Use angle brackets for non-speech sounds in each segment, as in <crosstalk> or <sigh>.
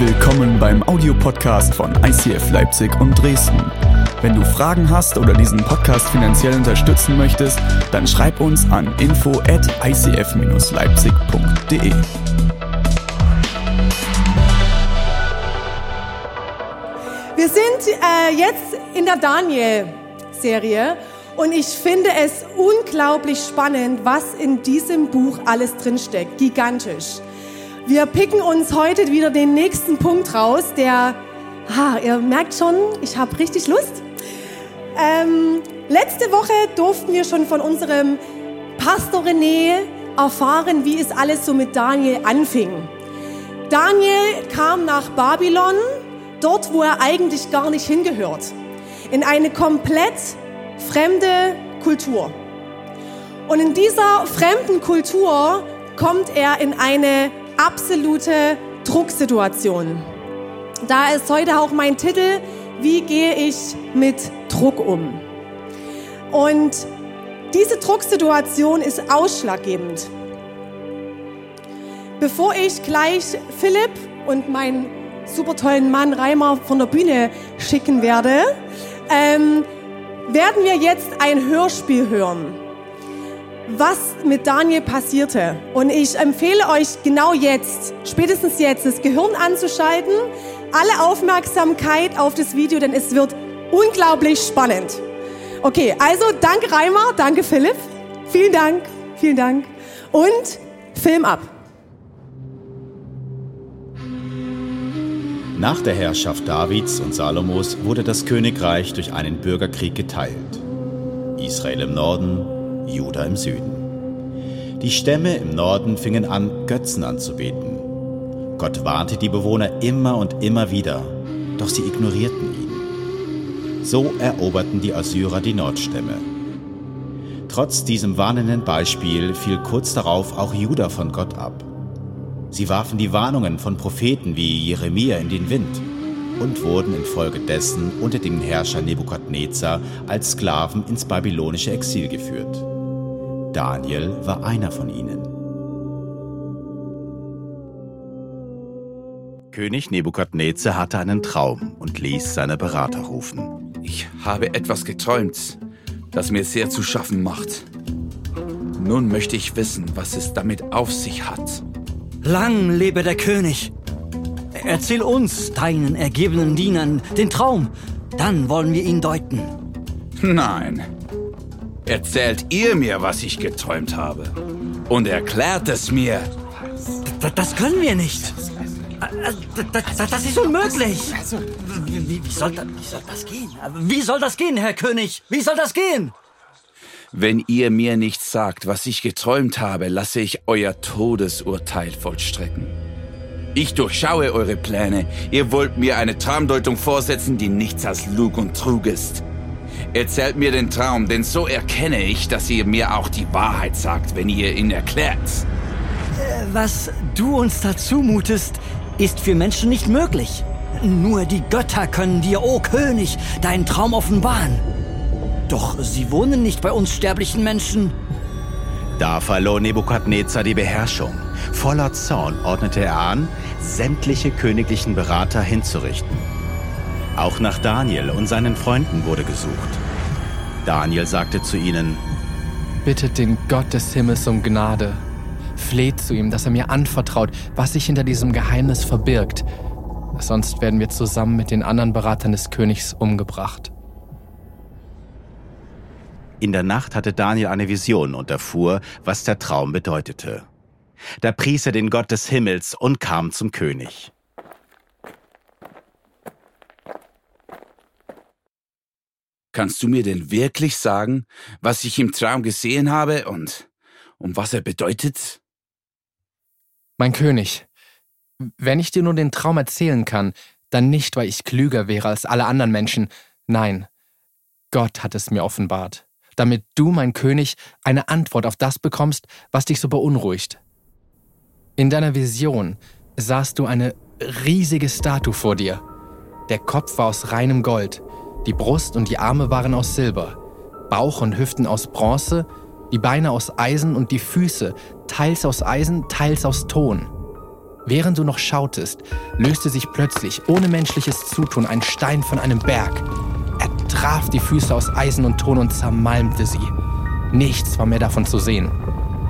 Willkommen beim Audiopodcast von ICF Leipzig und Dresden. Wenn du Fragen hast oder diesen Podcast finanziell unterstützen möchtest, dann schreib uns an info at icf-leipzig.de. Wir sind äh, jetzt in der Daniel-Serie und ich finde es unglaublich spannend, was in diesem Buch alles drinsteckt. Gigantisch. Wir picken uns heute wieder den nächsten Punkt raus, der, ah, ihr merkt schon, ich habe richtig Lust. Ähm, letzte Woche durften wir schon von unserem Pastor René erfahren, wie es alles so mit Daniel anfing. Daniel kam nach Babylon, dort, wo er eigentlich gar nicht hingehört, in eine komplett fremde Kultur. Und in dieser fremden Kultur kommt er in eine absolute Drucksituation. Da ist heute auch mein Titel, wie gehe ich mit Druck um? Und diese Drucksituation ist ausschlaggebend. Bevor ich gleich Philipp und meinen super tollen Mann Reimer von der Bühne schicken werde, ähm, werden wir jetzt ein Hörspiel hören was mit Daniel passierte. Und ich empfehle euch genau jetzt, spätestens jetzt, das Gehirn anzuschalten, alle Aufmerksamkeit auf das Video, denn es wird unglaublich spannend. Okay, also danke Reimer, danke Philipp. Vielen Dank, vielen Dank. Und Film ab. Nach der Herrschaft Davids und Salomos wurde das Königreich durch einen Bürgerkrieg geteilt. Israel im Norden, Juda im Süden. Die Stämme im Norden fingen an, Götzen anzubeten. Gott warnte die Bewohner immer und immer wieder, doch sie ignorierten ihn. So eroberten die Assyrer die Nordstämme. Trotz diesem warnenden Beispiel fiel kurz darauf auch Juda von Gott ab. Sie warfen die Warnungen von Propheten wie Jeremia in den Wind und wurden infolgedessen unter dem Herrscher Nebukadnezar als Sklaven ins babylonische Exil geführt. Daniel war einer von ihnen. König Nebukadnezar hatte einen Traum und ließ seine Berater rufen. Ich habe etwas geträumt, das mir sehr zu schaffen macht. Nun möchte ich wissen, was es damit auf sich hat. Lang lebe der König! Erzähl uns, deinen ergebenen Dienern, den Traum. Dann wollen wir ihn deuten. Nein, erzählt ihr mir, was ich geträumt habe. Und erklärt es mir. D das können wir nicht. Das ist unmöglich. Wie, wie, soll das, wie soll das gehen? Wie soll das gehen, Herr König? Wie soll das gehen? Wenn ihr mir nicht sagt, was ich geträumt habe, lasse ich euer Todesurteil vollstrecken. Ich durchschaue eure Pläne. Ihr wollt mir eine Traumdeutung vorsetzen, die nichts als Lug und Trug ist. Erzählt mir den Traum, denn so erkenne ich, dass ihr mir auch die Wahrheit sagt, wenn ihr ihn erklärt. Äh, was du uns dazu mutest, ist für Menschen nicht möglich. Nur die Götter können dir, o oh König, deinen Traum offenbaren. Doch sie wohnen nicht bei uns sterblichen Menschen. Da verlor Nebukadnezar die Beherrschung. Voller Zorn ordnete er an, sämtliche königlichen Berater hinzurichten. Auch nach Daniel und seinen Freunden wurde gesucht. Daniel sagte zu ihnen, Bittet den Gott des Himmels um Gnade. Fleht zu ihm, dass er mir anvertraut, was sich hinter diesem Geheimnis verbirgt. Sonst werden wir zusammen mit den anderen Beratern des Königs umgebracht. In der Nacht hatte Daniel eine Vision und erfuhr, was der Traum bedeutete. Da pries er den Gott des Himmels und kam zum König. Kannst du mir denn wirklich sagen, was ich im Traum gesehen habe und um was er bedeutet? Mein König, wenn ich dir nur den Traum erzählen kann, dann nicht, weil ich klüger wäre als alle anderen Menschen. Nein, Gott hat es mir offenbart, damit du, mein König, eine Antwort auf das bekommst, was dich so beunruhigt. In deiner Vision sahst du eine riesige Statue vor dir. Der Kopf war aus reinem Gold, die Brust und die Arme waren aus Silber, Bauch und Hüften aus Bronze, die Beine aus Eisen und die Füße teils aus Eisen, teils aus Ton. Während du noch schautest, löste sich plötzlich ohne menschliches Zutun ein Stein von einem Berg. Er traf die Füße aus Eisen und Ton und zermalmte sie. Nichts war mehr davon zu sehen.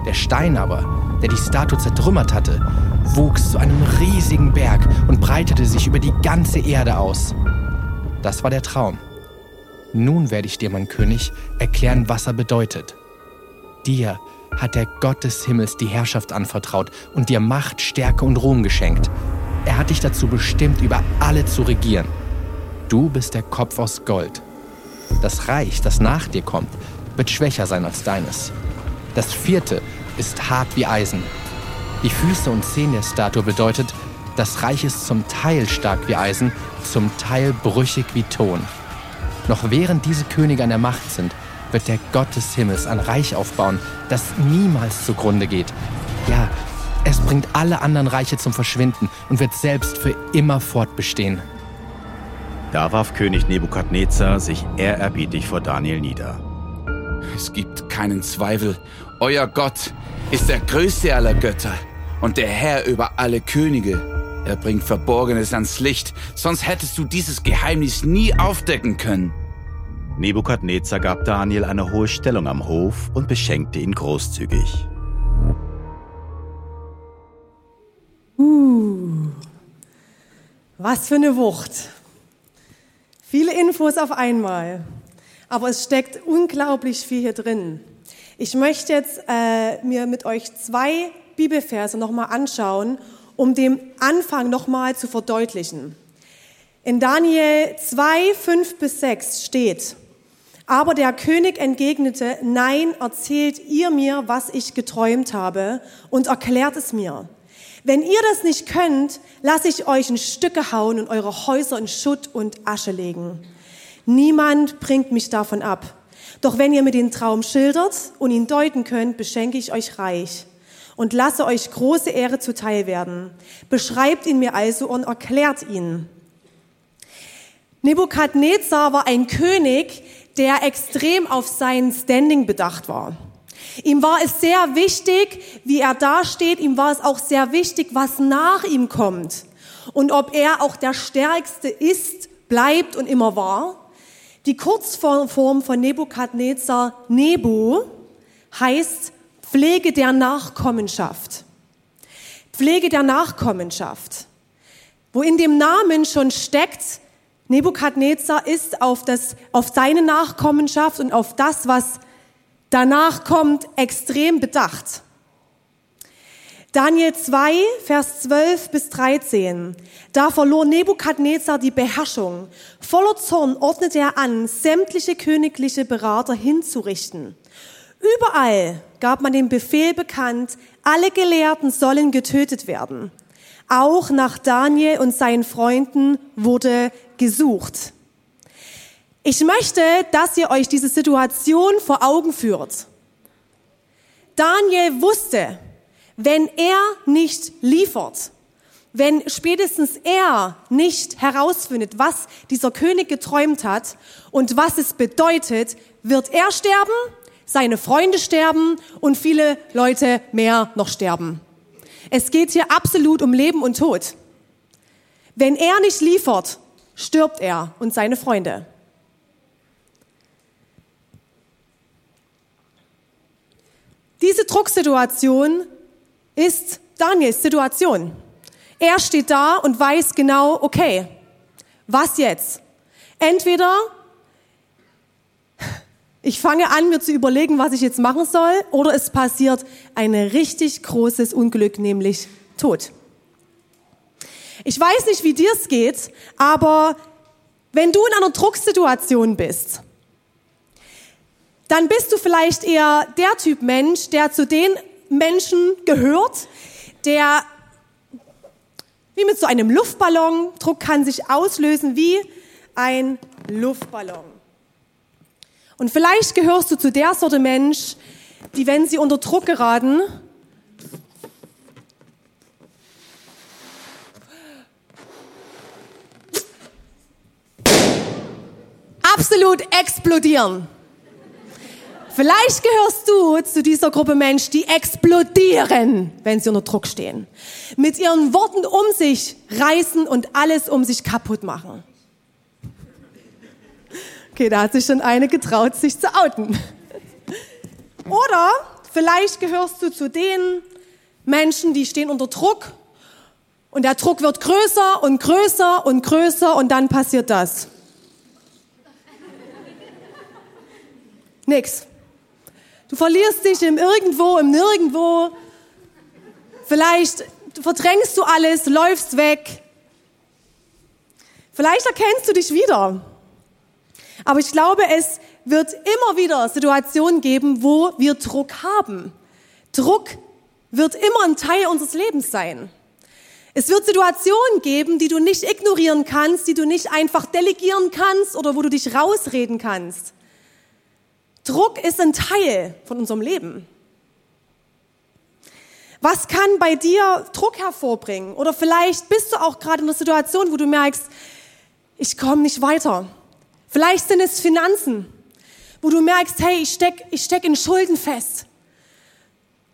Der Stein aber, der die Statue zertrümmert hatte, wuchs zu einem riesigen Berg und breitete sich über die ganze Erde aus. Das war der Traum. Nun werde ich dir, mein König, erklären, was er bedeutet. Dir hat der Gott des Himmels die Herrschaft anvertraut und dir Macht, Stärke und Ruhm geschenkt. Er hat dich dazu bestimmt, über alle zu regieren. Du bist der Kopf aus Gold. Das Reich, das nach dir kommt, wird schwächer sein als deines. Das vierte ist hart wie Eisen. Die Füße und Zehen der Statue bedeutet, das Reich ist zum Teil stark wie Eisen, zum Teil brüchig wie Ton. Noch während diese Könige an der Macht sind, wird der Gott des Himmels ein Reich aufbauen, das niemals zugrunde geht. Ja, es bringt alle anderen Reiche zum Verschwinden und wird selbst für immer fortbestehen. Da warf König Nebukadnezar sich ehrerbietig vor Daniel nieder. Es gibt keinen Zweifel, euer Gott ist der größte aller Götter und der Herr über alle Könige. Er bringt Verborgenes ans Licht, sonst hättest du dieses Geheimnis nie aufdecken können. Nebukadnezar gab Daniel eine hohe Stellung am Hof und beschenkte ihn großzügig. Uh, was für eine Wucht. Viele Infos auf einmal, aber es steckt unglaublich viel hier drin. Ich möchte jetzt äh, mir mit euch zwei Bibelverse nochmal anschauen um den Anfang nochmal zu verdeutlichen. In Daniel 2, 5 bis 6 steht, aber der König entgegnete, nein, erzählt ihr mir, was ich geträumt habe und erklärt es mir. Wenn ihr das nicht könnt, lasse ich euch in Stücke hauen und eure Häuser in Schutt und Asche legen. Niemand bringt mich davon ab. Doch wenn ihr mir den Traum schildert und ihn deuten könnt, beschenke ich euch reich und lasse euch große Ehre zuteil werden. Beschreibt ihn mir also und erklärt ihn. Nebukadnezar war ein König, der extrem auf sein Standing bedacht war. Ihm war es sehr wichtig, wie er dasteht. Ihm war es auch sehr wichtig, was nach ihm kommt. Und ob er auch der Stärkste ist, bleibt und immer war. Die Kurzform von Nebukadnezar, Nebu, heißt Pflege der Nachkommenschaft. Pflege der Nachkommenschaft. Wo in dem Namen schon steckt, Nebukadnezar ist auf, das, auf seine Nachkommenschaft und auf das, was danach kommt, extrem bedacht. Daniel 2, Vers 12 bis 13. Da verlor Nebukadnezar die Beherrschung. Voller Zorn ordnete er an, sämtliche königliche Berater hinzurichten. Überall gab man den Befehl bekannt, alle Gelehrten sollen getötet werden. Auch nach Daniel und seinen Freunden wurde gesucht. Ich möchte, dass ihr euch diese Situation vor Augen führt. Daniel wusste, wenn er nicht liefert, wenn spätestens er nicht herausfindet, was dieser König geträumt hat und was es bedeutet, wird er sterben seine Freunde sterben und viele Leute mehr noch sterben. Es geht hier absolut um Leben und Tod. Wenn er nicht liefert, stirbt er und seine Freunde. Diese Drucksituation ist Daniels Situation. Er steht da und weiß genau, okay, was jetzt? Entweder ich fange an, mir zu überlegen, was ich jetzt machen soll, oder es passiert ein richtig großes Unglück, nämlich Tod. Ich weiß nicht, wie dir es geht, aber wenn du in einer Drucksituation bist, dann bist du vielleicht eher der Typ Mensch, der zu den Menschen gehört, der wie mit so einem Luftballon, Druck kann sich auslösen wie ein Luftballon. Und vielleicht gehörst du zu der Sorte Mensch, die, wenn sie unter Druck geraten, absolut explodieren. Vielleicht gehörst du zu dieser Gruppe Menschen, die explodieren, wenn sie unter Druck stehen. Mit ihren Worten um sich reißen und alles um sich kaputt machen. Okay, da hat sich schon eine getraut, sich zu outen. Oder vielleicht gehörst du zu den Menschen, die stehen unter Druck und der Druck wird größer und größer und größer und dann passiert das. Nix. Du verlierst dich im Irgendwo, im Nirgendwo. Vielleicht verdrängst du alles, läufst weg. Vielleicht erkennst du dich wieder. Aber ich glaube, es wird immer wieder Situationen geben, wo wir Druck haben. Druck wird immer ein Teil unseres Lebens sein. Es wird Situationen geben, die du nicht ignorieren kannst, die du nicht einfach delegieren kannst oder wo du dich rausreden kannst. Druck ist ein Teil von unserem Leben. Was kann bei dir Druck hervorbringen? Oder vielleicht bist du auch gerade in einer Situation, wo du merkst, ich komme nicht weiter. Vielleicht sind es Finanzen, wo du merkst, hey, ich stecke ich steck in Schulden fest.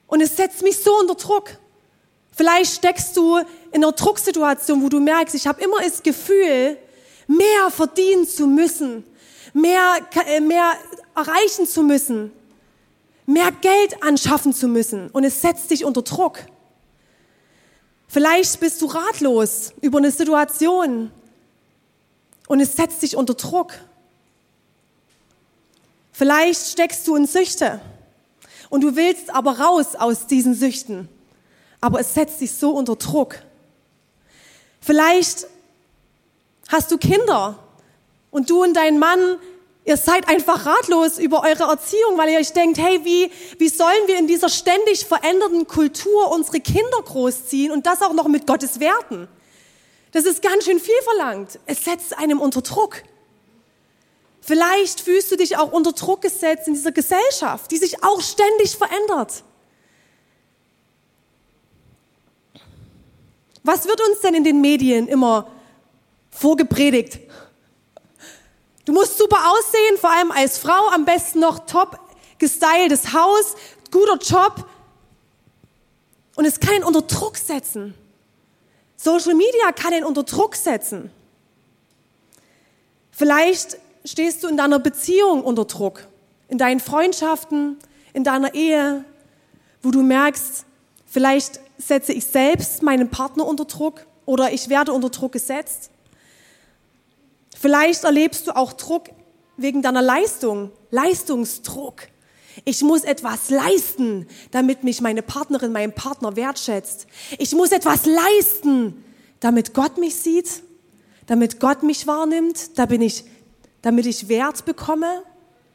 Und es setzt mich so unter Druck. Vielleicht steckst du in einer Drucksituation, wo du merkst, ich habe immer das Gefühl, mehr verdienen zu müssen, mehr, äh, mehr erreichen zu müssen, mehr Geld anschaffen zu müssen. Und es setzt dich unter Druck. Vielleicht bist du ratlos über eine Situation und es setzt dich unter Druck. Vielleicht steckst du in Süchte und du willst aber raus aus diesen Süchten, aber es setzt dich so unter Druck. Vielleicht hast du Kinder und du und dein Mann, ihr seid einfach ratlos über eure Erziehung, weil ihr euch denkt, hey, wie, wie sollen wir in dieser ständig veränderten Kultur unsere Kinder großziehen und das auch noch mit Gottes Werten? Das ist ganz schön viel verlangt. Es setzt einem unter Druck. Vielleicht fühlst du dich auch unter Druck gesetzt in dieser Gesellschaft, die sich auch ständig verändert. Was wird uns denn in den Medien immer vorgepredigt? Du musst super aussehen, vor allem als Frau, am besten noch top gestyltes Haus, guter Job. Und es kann ihn unter Druck setzen. Social Media kann ihn unter Druck setzen. Vielleicht stehst du in deiner Beziehung unter Druck, in deinen Freundschaften, in deiner Ehe, wo du merkst, vielleicht setze ich selbst meinen Partner unter Druck oder ich werde unter Druck gesetzt. Vielleicht erlebst du auch Druck wegen deiner Leistung, Leistungsdruck. Ich muss etwas leisten, damit mich meine Partnerin, mein Partner wertschätzt. Ich muss etwas leisten, damit Gott mich sieht, damit Gott mich wahrnimmt, damit ich, damit ich Wert bekomme.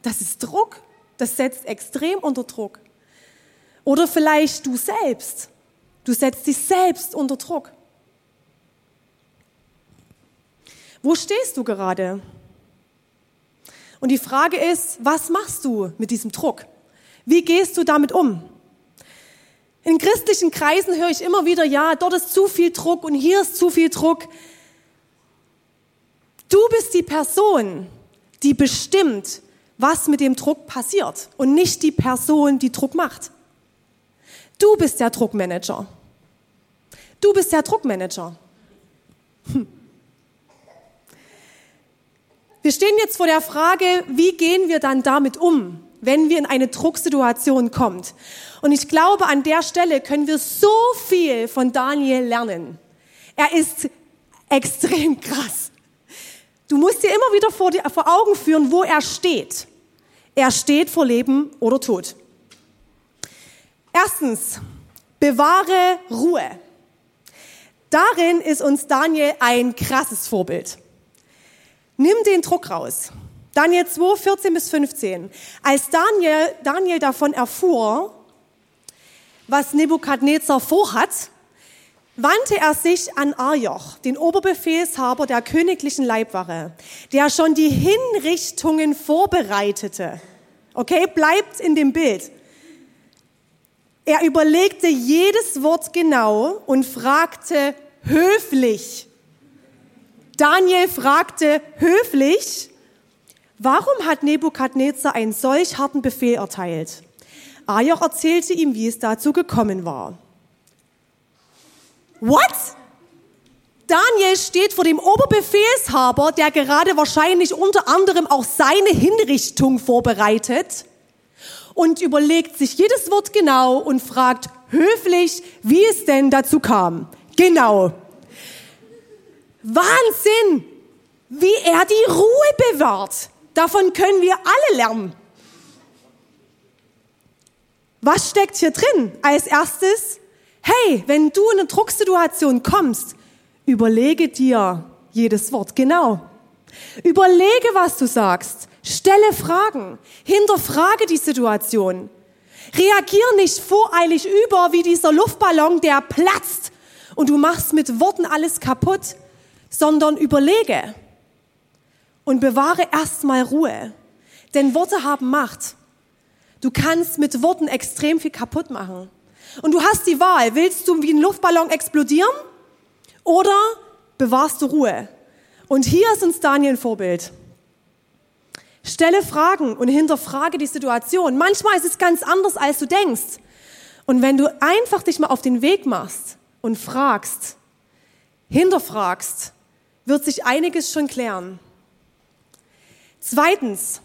Das ist Druck. Das setzt extrem unter Druck. Oder vielleicht du selbst. Du setzt dich selbst unter Druck. Wo stehst du gerade? Und die Frage ist, was machst du mit diesem Druck? Wie gehst du damit um? In christlichen Kreisen höre ich immer wieder, ja, dort ist zu viel Druck und hier ist zu viel Druck. Du bist die Person, die bestimmt, was mit dem Druck passiert und nicht die Person, die Druck macht. Du bist der Druckmanager. Du bist der Druckmanager. Hm. Wir stehen jetzt vor der Frage, wie gehen wir dann damit um, wenn wir in eine Drucksituation kommt. Und ich glaube, an der Stelle können wir so viel von Daniel lernen. Er ist extrem krass. Du musst dir immer wieder vor, die, vor Augen führen, wo er steht. Er steht vor Leben oder Tod. Erstens, bewahre Ruhe. Darin ist uns Daniel ein krasses Vorbild. Nimm den Druck raus. Daniel 2, 14 bis 15. Als Daniel, Daniel davon erfuhr, was Nebukadnezar vorhat, wandte er sich an Arjoch, den Oberbefehlshaber der königlichen Leibwache, der schon die Hinrichtungen vorbereitete. Okay, bleibt in dem Bild. Er überlegte jedes Wort genau und fragte höflich, Daniel fragte höflich, warum hat Nebukadnezar einen solch harten Befehl erteilt? Ajoch erzählte ihm, wie es dazu gekommen war. What? Daniel steht vor dem Oberbefehlshaber, der gerade wahrscheinlich unter anderem auch seine Hinrichtung vorbereitet und überlegt sich jedes Wort genau und fragt höflich, wie es denn dazu kam. Genau. Wahnsinn, wie er die Ruhe bewahrt. Davon können wir alle lernen. Was steckt hier drin? Als erstes, hey, wenn du in eine Drucksituation kommst, überlege dir jedes Wort genau. Überlege, was du sagst. Stelle Fragen. Hinterfrage die Situation. Reagier nicht voreilig über wie dieser Luftballon, der platzt und du machst mit Worten alles kaputt, sondern überlege und bewahre erstmal Ruhe. Denn Worte haben Macht. Du kannst mit Worten extrem viel kaputt machen. Und du hast die Wahl, willst du wie ein Luftballon explodieren oder bewahrst du Ruhe? Und hier ist uns Daniel ein Vorbild. Stelle Fragen und hinterfrage die Situation. Manchmal ist es ganz anders, als du denkst. Und wenn du einfach dich mal auf den Weg machst und fragst, hinterfragst, wird sich einiges schon klären. Zweitens,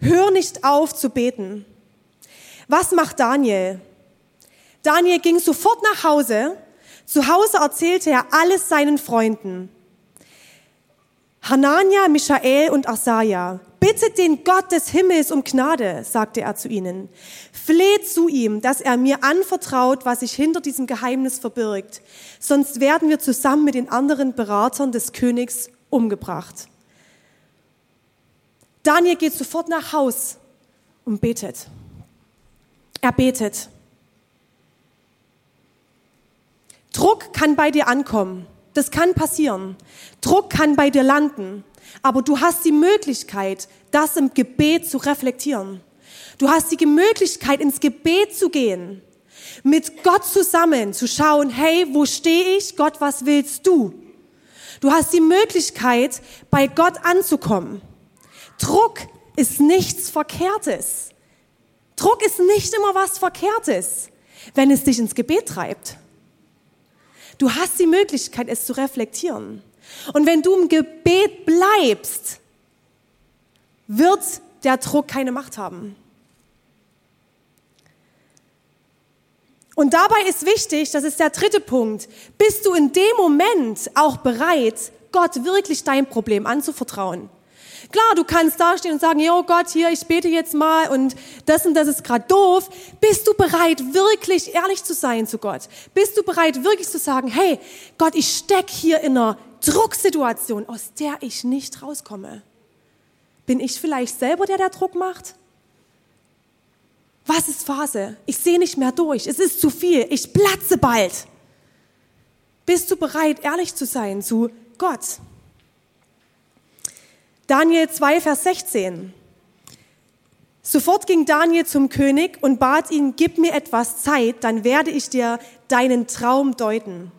hör nicht auf zu beten. Was macht Daniel? Daniel ging sofort nach Hause. Zu Hause erzählte er alles seinen Freunden. Hanania, Michael und Asaja, bittet den Gott des Himmels um Gnade, sagte er zu ihnen. Fleht zu ihm, dass er mir anvertraut, was sich hinter diesem Geheimnis verbirgt. Sonst werden wir zusammen mit den anderen Beratern des Königs umgebracht. Daniel geht sofort nach Haus und betet. Er betet. Druck kann bei dir ankommen. Das kann passieren. Druck kann bei dir landen. Aber du hast die Möglichkeit, das im Gebet zu reflektieren. Du hast die Möglichkeit, ins Gebet zu gehen, mit Gott zusammen zu schauen, hey, wo stehe ich? Gott, was willst du? Du hast die Möglichkeit, bei Gott anzukommen. Druck ist nichts Verkehrtes. Druck ist nicht immer was Verkehrtes, wenn es dich ins Gebet treibt. Du hast die Möglichkeit, es zu reflektieren. Und wenn du im Gebet bleibst, wird der Druck keine Macht haben. Und dabei ist wichtig, das ist der dritte Punkt, bist du in dem Moment auch bereit, Gott wirklich dein Problem anzuvertrauen. Klar, du kannst dastehen und sagen, jo Gott, hier, ich bete jetzt mal und das und das ist gerade doof. Bist du bereit, wirklich ehrlich zu sein zu Gott? Bist du bereit, wirklich zu sagen, hey, Gott, ich steck hier in einer Drucksituation, aus der ich nicht rauskomme? Bin ich vielleicht selber der, der Druck macht? Was ist Phase? Ich sehe nicht mehr durch. Es ist zu viel. Ich platze bald. Bist du bereit, ehrlich zu sein zu Gott? Daniel 2, Vers 16. Sofort ging Daniel zum König und bat ihn, gib mir etwas Zeit, dann werde ich dir deinen Traum deuten.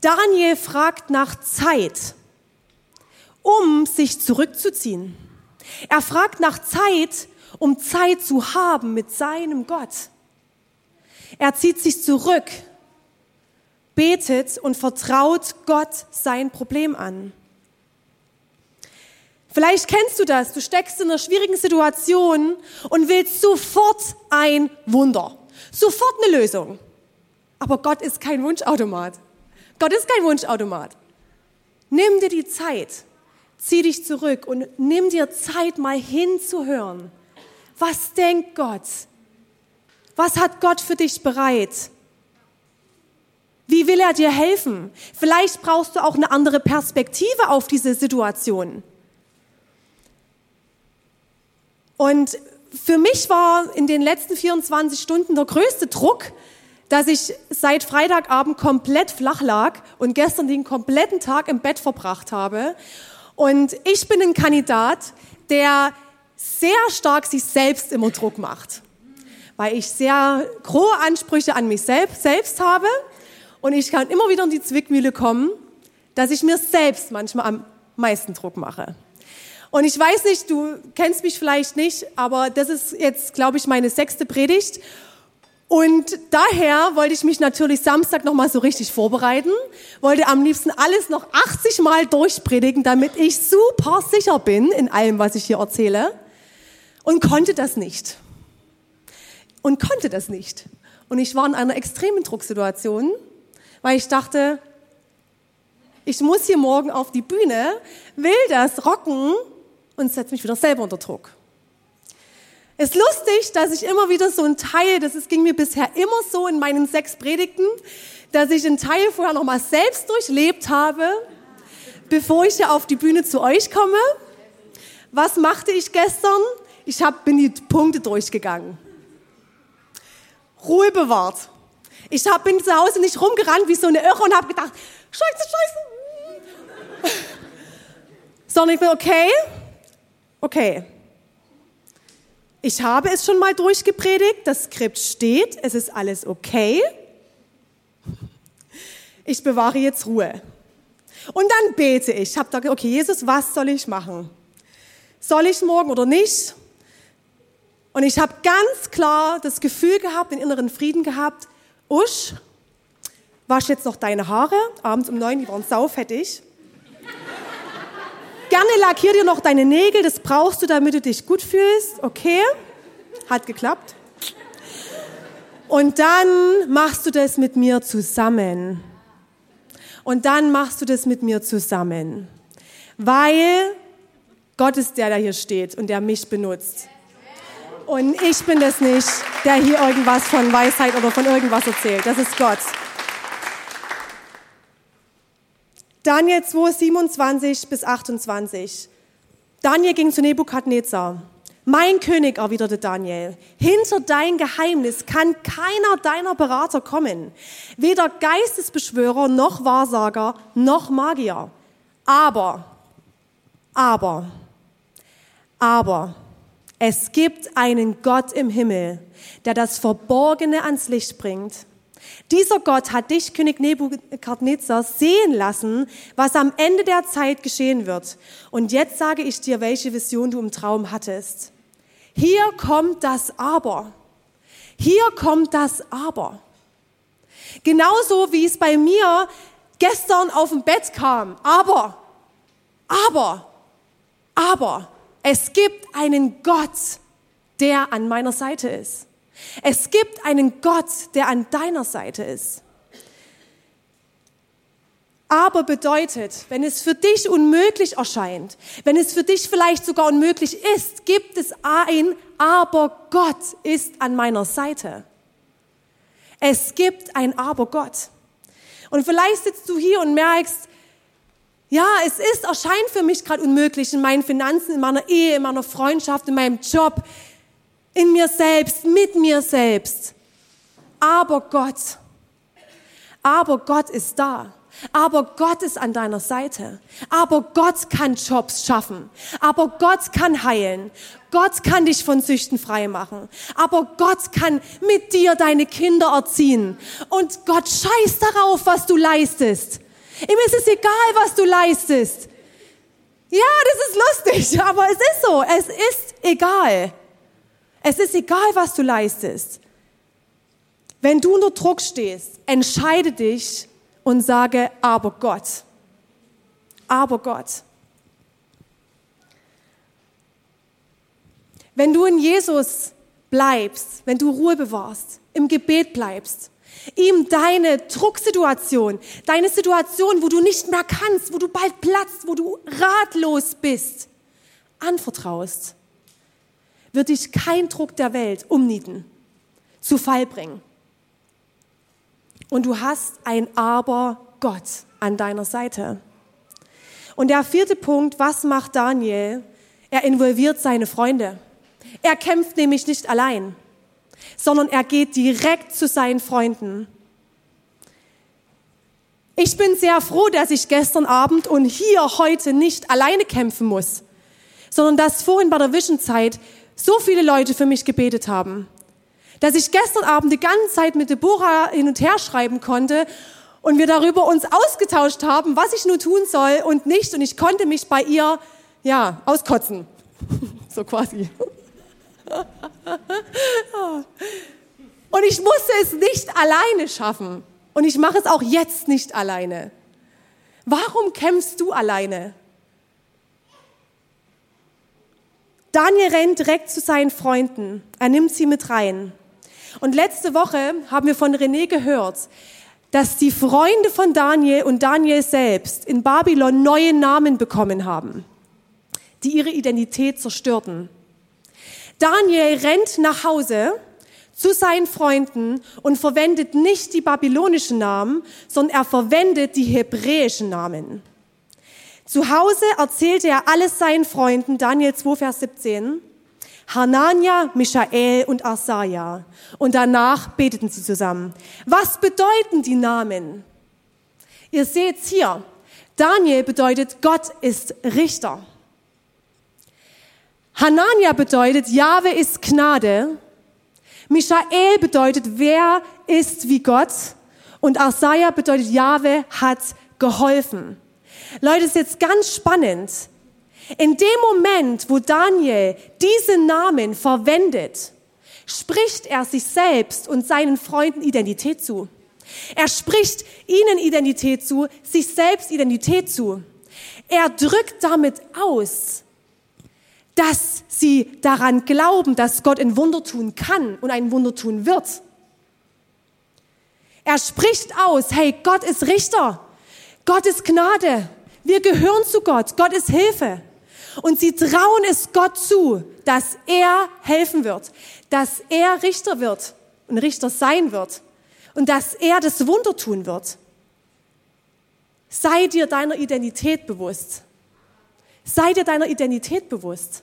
Daniel fragt nach Zeit, um sich zurückzuziehen. Er fragt nach Zeit, um Zeit zu haben mit seinem Gott. Er zieht sich zurück, betet und vertraut Gott sein Problem an. Vielleicht kennst du das. Du steckst in einer schwierigen Situation und willst sofort ein Wunder. Sofort eine Lösung. Aber Gott ist kein Wunschautomat. Gott ist kein Wunschautomat. Nimm dir die Zeit. Zieh dich zurück und nimm dir Zeit, mal hinzuhören. Was denkt Gott? Was hat Gott für dich bereit? Wie will er dir helfen? Vielleicht brauchst du auch eine andere Perspektive auf diese Situation. Und für mich war in den letzten 24 Stunden der größte Druck, dass ich seit Freitagabend komplett flach lag und gestern den kompletten Tag im Bett verbracht habe. Und ich bin ein Kandidat, der sehr stark sich selbst immer Druck macht, weil ich sehr hohe Ansprüche an mich selbst, selbst habe und ich kann immer wieder in die Zwickmühle kommen, dass ich mir selbst manchmal am meisten Druck mache. Und ich weiß nicht, du kennst mich vielleicht nicht, aber das ist jetzt, glaube ich, meine sechste Predigt. Und daher wollte ich mich natürlich Samstag nochmal so richtig vorbereiten, wollte am liebsten alles noch 80 Mal durchpredigen, damit ich super sicher bin in allem, was ich hier erzähle. Und konnte das nicht. Und konnte das nicht. Und ich war in einer extremen Drucksituation, weil ich dachte, ich muss hier morgen auf die Bühne, will das rocken und setze mich wieder selber unter Druck. Es ist lustig, dass ich immer wieder so ein Teil, das ist, ging mir bisher immer so in meinen sechs Predigten, dass ich einen Teil vorher nochmal selbst durchlebt habe, bevor ich hier auf die Bühne zu euch komme. Was machte ich gestern? Ich hab, bin die Punkte durchgegangen. Ruhe bewahrt. Ich hab, bin zu Hause nicht rumgerannt wie so eine Irre und habe gedacht, scheiße, scheiße. <laughs> Sondern ich bin okay, okay. Ich habe es schon mal durchgepredigt, das Skript steht, es ist alles okay. Ich bewahre jetzt Ruhe. Und dann bete ich. Ich habe da okay, Jesus, was soll ich machen? Soll ich morgen oder nicht? Und ich habe ganz klar das Gefühl gehabt, den inneren Frieden gehabt, Usch, wasch jetzt noch deine Haare, abends um neun, die waren saufettig. Gerne lackier dir noch deine Nägel, das brauchst du, damit du dich gut fühlst. Okay, hat geklappt. Und dann machst du das mit mir zusammen. Und dann machst du das mit mir zusammen. Weil Gott ist der, der hier steht und der mich benutzt. Und ich bin das nicht, der hier irgendwas von Weisheit oder von irgendwas erzählt. Das ist Gott. Daniel 2, 27 bis 28. Daniel ging zu Nebukadnezar. Mein König, erwiderte Daniel, hinter dein Geheimnis kann keiner deiner Berater kommen, weder Geistesbeschwörer noch Wahrsager noch Magier. Aber, aber, aber, es gibt einen Gott im Himmel, der das Verborgene ans Licht bringt dieser Gott hat dich, König Nebukadnezar, sehen lassen, was am Ende der Zeit geschehen wird. Und jetzt sage ich dir, welche Vision du im Traum hattest. Hier kommt das Aber. Hier kommt das Aber. Genauso wie es bei mir gestern auf dem Bett kam. Aber, aber, aber, es gibt einen Gott, der an meiner Seite ist. Es gibt einen Gott, der an deiner Seite ist. Aber bedeutet, wenn es für dich unmöglich erscheint, wenn es für dich vielleicht sogar unmöglich ist, gibt es ein Aber Gott ist an meiner Seite. Es gibt ein Aber Gott. Und vielleicht sitzt du hier und merkst, ja, es ist, erscheint für mich gerade unmöglich in meinen Finanzen, in meiner Ehe, in meiner Freundschaft, in meinem Job in mir selbst, mit mir selbst. Aber Gott, aber Gott ist da. Aber Gott ist an deiner Seite. Aber Gott kann Jobs schaffen. Aber Gott kann heilen. Gott kann dich von Süchten frei machen. Aber Gott kann mit dir deine Kinder erziehen. Und Gott scheißt darauf, was du leistest. Ihm ist es egal, was du leistest. Ja, das ist lustig, <laughs> aber es ist so. Es ist egal. Es ist egal, was du leistest. Wenn du unter Druck stehst, entscheide dich und sage, aber Gott. Aber Gott. Wenn du in Jesus bleibst, wenn du Ruhe bewahrst, im Gebet bleibst, ihm deine Drucksituation, deine Situation, wo du nicht mehr kannst, wo du bald platzt, wo du ratlos bist, anvertraust, wird dich kein Druck der Welt umnieten, zu Fall bringen. Und du hast ein Aber Gott an deiner Seite. Und der vierte Punkt, was macht Daniel? Er involviert seine Freunde. Er kämpft nämlich nicht allein, sondern er geht direkt zu seinen Freunden. Ich bin sehr froh, dass ich gestern Abend und hier heute nicht alleine kämpfen muss, sondern dass vorhin bei der Vision-Zeit so viele Leute für mich gebetet haben, dass ich gestern Abend die ganze Zeit mit Deborah hin und her schreiben konnte und wir darüber uns ausgetauscht haben, was ich nun tun soll und nicht. Und ich konnte mich bei ihr Ja, auskotzen. <laughs> So quasi. Und ich musste es nicht alleine schaffen. Und ich mache es auch jetzt nicht alleine. Warum kämpfst du alleine? Daniel rennt direkt zu seinen Freunden. Er nimmt sie mit rein. Und letzte Woche haben wir von René gehört, dass die Freunde von Daniel und Daniel selbst in Babylon neue Namen bekommen haben, die ihre Identität zerstörten. Daniel rennt nach Hause zu seinen Freunden und verwendet nicht die babylonischen Namen, sondern er verwendet die hebräischen Namen. Zu Hause erzählte er alles seinen Freunden, Daniel 2, Vers 17, Hanania, Michael und Asaja. Und danach beteten sie zusammen. Was bedeuten die Namen? Ihr seht hier, Daniel bedeutet, Gott ist Richter. Hanania bedeutet, Jahwe ist Gnade. Michael bedeutet, wer ist wie Gott. Und Asaja bedeutet, Jahwe hat geholfen. Leute, ist jetzt ganz spannend. In dem Moment, wo Daniel diese Namen verwendet, spricht er sich selbst und seinen Freunden Identität zu. Er spricht ihnen Identität zu, sich selbst Identität zu. Er drückt damit aus, dass sie daran glauben, dass Gott ein Wunder tun kann und ein Wunder tun wird. Er spricht aus, hey, Gott ist Richter, Gott ist Gnade, wir gehören zu Gott, Gott ist Hilfe. Und sie trauen es Gott zu, dass er helfen wird, dass er Richter wird und Richter sein wird und dass er das Wunder tun wird. Sei dir deiner Identität bewusst. Sei dir deiner Identität bewusst.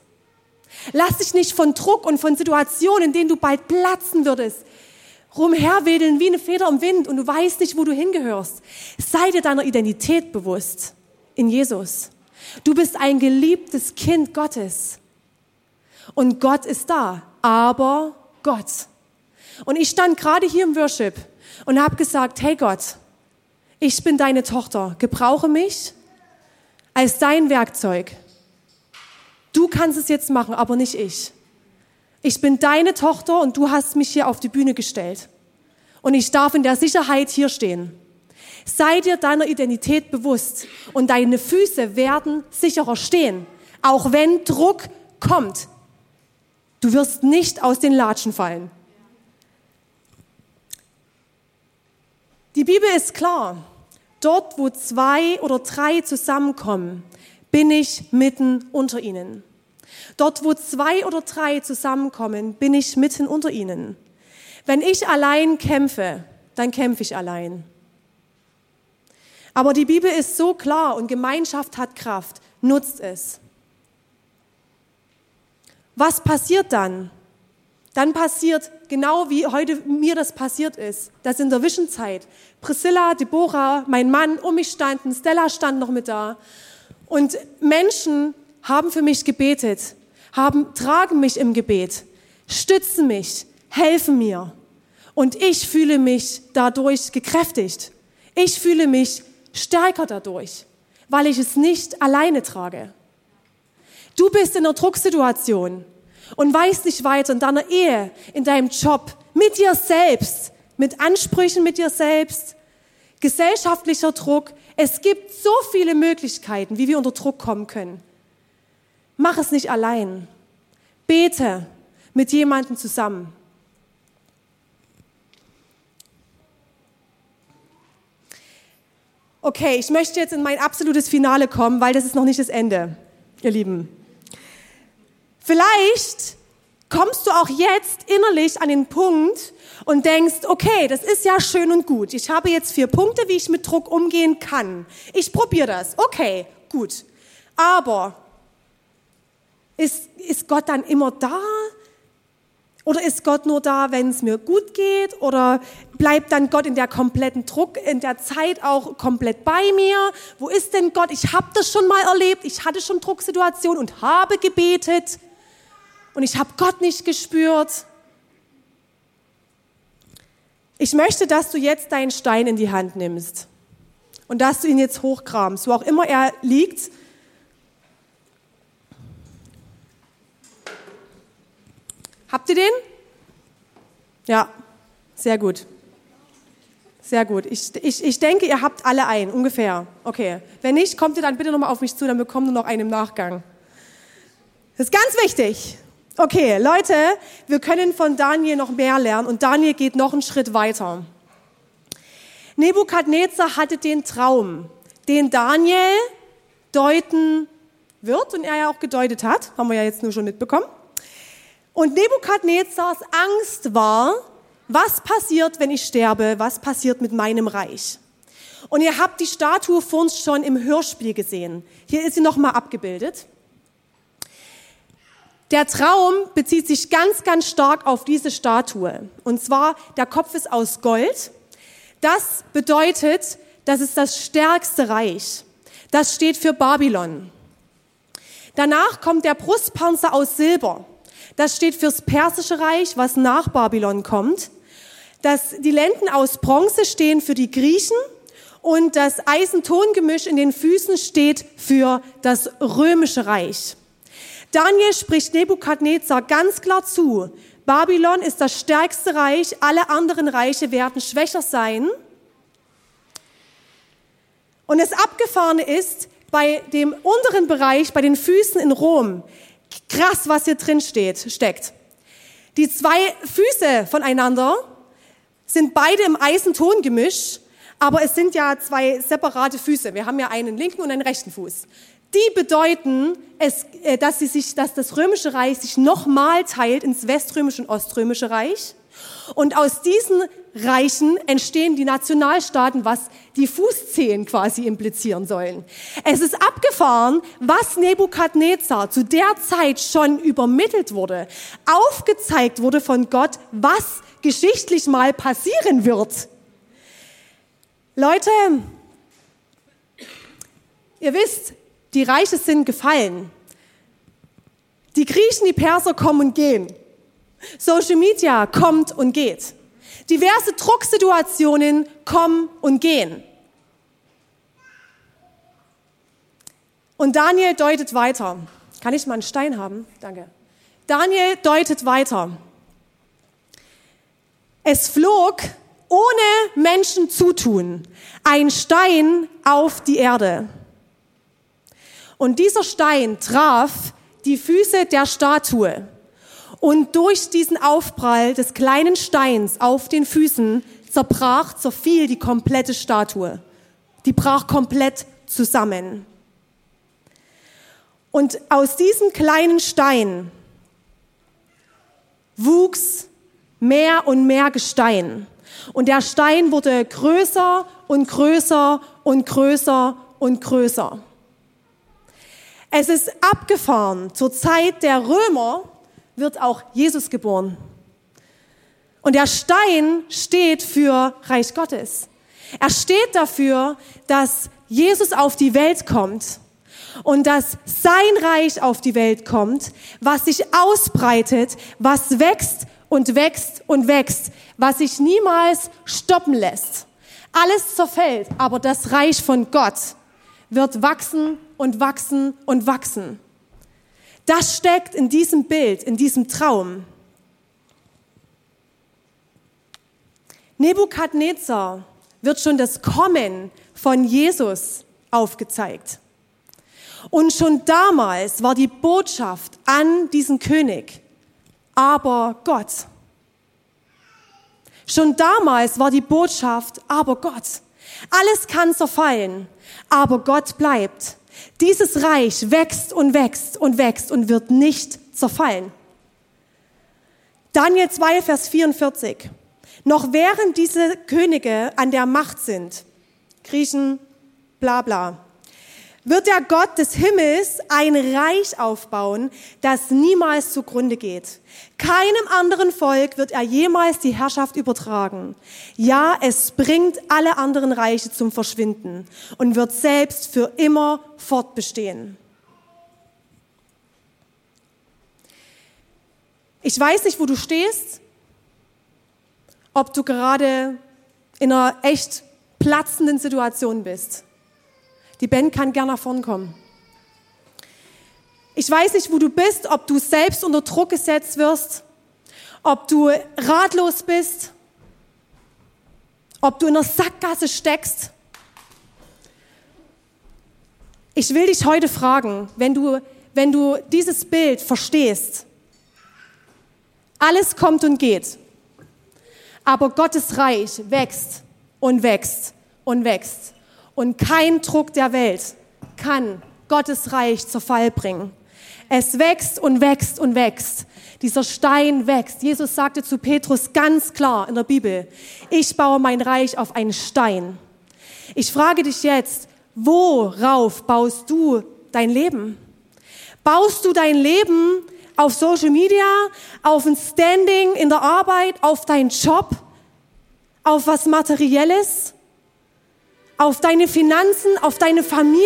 Lass dich nicht von Druck und von Situationen, in denen du bald platzen würdest, rumherwedeln wie eine Feder im Wind und du weißt nicht, wo du hingehörst. Sei dir deiner Identität bewusst in Jesus. Du bist ein geliebtes Kind Gottes. Und Gott ist da, aber Gott. Und ich stand gerade hier im Worship und habe gesagt, hey Gott, ich bin deine Tochter, gebrauche mich als dein Werkzeug. Du kannst es jetzt machen, aber nicht ich. Ich bin deine Tochter und du hast mich hier auf die Bühne gestellt. Und ich darf in der Sicherheit hier stehen. Sei dir deiner Identität bewusst und deine Füße werden sicherer stehen, auch wenn Druck kommt. Du wirst nicht aus den Latschen fallen. Die Bibel ist klar. Dort, wo zwei oder drei zusammenkommen, bin ich mitten unter ihnen. Dort, wo zwei oder drei zusammenkommen, bin ich mitten unter ihnen. Wenn ich allein kämpfe, dann kämpfe ich allein. Aber die Bibel ist so klar und Gemeinschaft hat Kraft. Nutzt es. Was passiert dann? Dann passiert genau wie heute mir das passiert ist, dass in der Zwischenzeit Priscilla, Deborah, mein Mann um mich standen, Stella stand noch mit da und Menschen haben für mich gebetet, haben, tragen mich im Gebet, stützen mich, helfen mir und ich fühle mich dadurch gekräftigt. Ich fühle mich stärker dadurch, weil ich es nicht alleine trage. Du bist in einer Drucksituation und weißt nicht weiter in deiner Ehe, in deinem Job, mit dir selbst, mit Ansprüchen mit dir selbst, gesellschaftlicher Druck. Es gibt so viele Möglichkeiten, wie wir unter Druck kommen können. Mach es nicht allein. Bete mit jemandem zusammen. Okay, ich möchte jetzt in mein absolutes Finale kommen, weil das ist noch nicht das Ende, ihr Lieben. Vielleicht kommst du auch jetzt innerlich an den Punkt und denkst, okay, das ist ja schön und gut. Ich habe jetzt vier Punkte, wie ich mit Druck umgehen kann. Ich probiere das. Okay, gut. Aber ist, ist Gott dann immer da? Oder ist Gott nur da, wenn es mir gut geht? Oder bleibt dann Gott in der kompletten Druck, in der Zeit auch komplett bei mir? Wo ist denn Gott? Ich habe das schon mal erlebt. Ich hatte schon Drucksituationen und habe gebetet. Und ich habe Gott nicht gespürt. Ich möchte, dass du jetzt deinen Stein in die Hand nimmst. Und dass du ihn jetzt hochkramst, wo auch immer er liegt. Habt ihr den? Ja, sehr gut. Sehr gut. Ich, ich, ich denke, ihr habt alle einen, ungefähr. Okay. Wenn nicht, kommt ihr dann bitte nochmal auf mich zu, dann bekommt ihr noch einen im Nachgang. Das ist ganz wichtig. Okay, Leute, wir können von Daniel noch mehr lernen und Daniel geht noch einen Schritt weiter. Nebukadnezar hatte den Traum, den Daniel deuten wird und er ja auch gedeutet hat, haben wir ja jetzt nur schon mitbekommen. Und Nebukadnezars Angst war, was passiert, wenn ich sterbe? Was passiert mit meinem Reich? Und ihr habt die Statue vor uns schon im Hörspiel gesehen. Hier ist sie nochmal abgebildet. Der Traum bezieht sich ganz, ganz stark auf diese Statue. Und zwar, der Kopf ist aus Gold. Das bedeutet, das ist das stärkste Reich. Das steht für Babylon. Danach kommt der Brustpanzer aus Silber. Das steht fürs persische Reich, was nach Babylon kommt. Das, die Lenden aus Bronze stehen für die Griechen und das Eisentongemisch in den Füßen steht für das römische Reich. Daniel spricht Nebukadnezar ganz klar zu. Babylon ist das stärkste Reich, alle anderen Reiche werden schwächer sein. Und das Abgefahrene ist, bei dem unteren Bereich, bei den Füßen in Rom, krass, was hier drin steht, steckt. Die zwei Füße voneinander sind beide im Eisentongemisch, aber es sind ja zwei separate Füße. Wir haben ja einen linken und einen rechten Fuß. Die bedeuten, es, äh, dass, sie sich, dass das römische Reich sich nochmal teilt ins weströmische und oströmische Reich. Und aus diesen Reichen entstehen die Nationalstaaten, was die Fußzehen quasi implizieren sollen. Es ist abgefahren, was Nebukadnezar zu der Zeit schon übermittelt wurde, aufgezeigt wurde von Gott, was geschichtlich mal passieren wird. Leute, ihr wisst, die Reiche sind gefallen. Die Griechen, die Perser kommen und gehen. Social Media kommt und geht. Diverse Drucksituationen kommen und gehen. Und Daniel deutet weiter. Kann ich mal einen Stein haben? Danke. Daniel deutet weiter. Es flog ohne Menschen zutun ein Stein auf die Erde. Und dieser Stein traf die Füße der Statue. Und durch diesen Aufprall des kleinen Steins auf den Füßen zerbrach, zerfiel die komplette Statue. Die brach komplett zusammen. Und aus diesem kleinen Stein wuchs mehr und mehr Gestein. Und der Stein wurde größer und größer und größer und größer. Es ist abgefahren. Zur Zeit der Römer wird auch Jesus geboren. Und der Stein steht für Reich Gottes. Er steht dafür, dass Jesus auf die Welt kommt und dass sein Reich auf die Welt kommt, was sich ausbreitet, was wächst und wächst und wächst, was sich niemals stoppen lässt. Alles zerfällt, aber das Reich von Gott wird wachsen und wachsen und wachsen. Das steckt in diesem Bild, in diesem Traum. Nebukadnezar wird schon das Kommen von Jesus aufgezeigt. Und schon damals war die Botschaft an diesen König, aber Gott. Schon damals war die Botschaft, aber Gott. Alles kann zerfallen, aber Gott bleibt. Dieses Reich wächst und wächst und wächst und wird nicht zerfallen. Daniel 2, Vers 44. Noch während diese Könige an der Macht sind, Griechen, bla bla, wird der Gott des Himmels ein Reich aufbauen, das niemals zugrunde geht. Keinem anderen Volk wird er jemals die Herrschaft übertragen. Ja, es bringt alle anderen Reiche zum Verschwinden und wird selbst für immer fortbestehen. Ich weiß nicht, wo du stehst, ob du gerade in einer echt platzenden Situation bist. Die Band kann gerne nach vorn kommen. Ich weiß nicht, wo du bist, ob du selbst unter Druck gesetzt wirst, ob du ratlos bist, ob du in einer Sackgasse steckst. Ich will dich heute fragen, wenn du, wenn du dieses Bild verstehst, alles kommt und geht, aber Gottes Reich wächst und wächst und wächst und kein Druck der Welt kann Gottes Reich zur Fall bringen. Es wächst und wächst und wächst. Dieser Stein wächst. Jesus sagte zu Petrus ganz klar in der Bibel, ich baue mein Reich auf einen Stein. Ich frage dich jetzt, worauf baust du dein Leben? Baust du dein Leben auf Social Media, auf ein Standing in der Arbeit, auf deinen Job, auf was Materielles, auf deine Finanzen, auf deine Familie,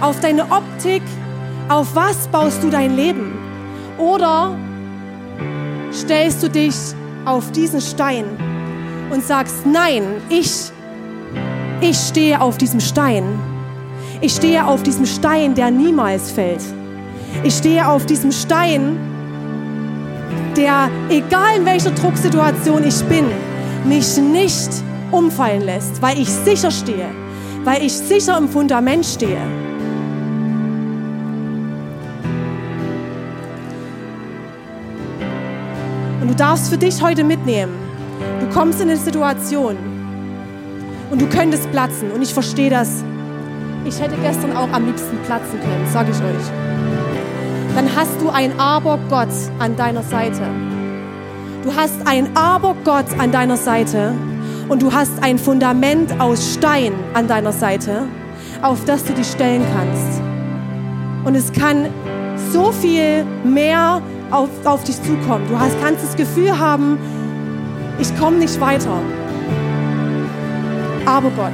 auf deine Optik? Auf was baust du dein Leben? Oder stellst du dich auf diesen Stein und sagst, nein, ich, ich stehe auf diesem Stein. Ich stehe auf diesem Stein, der niemals fällt. Ich stehe auf diesem Stein, der, egal in welcher Drucksituation ich bin, mich nicht umfallen lässt, weil ich sicher stehe, weil ich sicher im Fundament stehe. Und du darfst für dich heute mitnehmen. Du kommst in eine Situation und du könntest platzen. Und ich verstehe das. Ich hätte gestern auch am liebsten platzen können, sage ich euch. Dann hast du ein Aber-Gott an deiner Seite. Du hast ein Aber-Gott an deiner Seite und du hast ein Fundament aus Stein an deiner Seite, auf das du dich stellen kannst. Und es kann so viel mehr auf, auf dich zukommen. Du hast, kannst das Gefühl haben, ich komme nicht weiter. Aber Gott,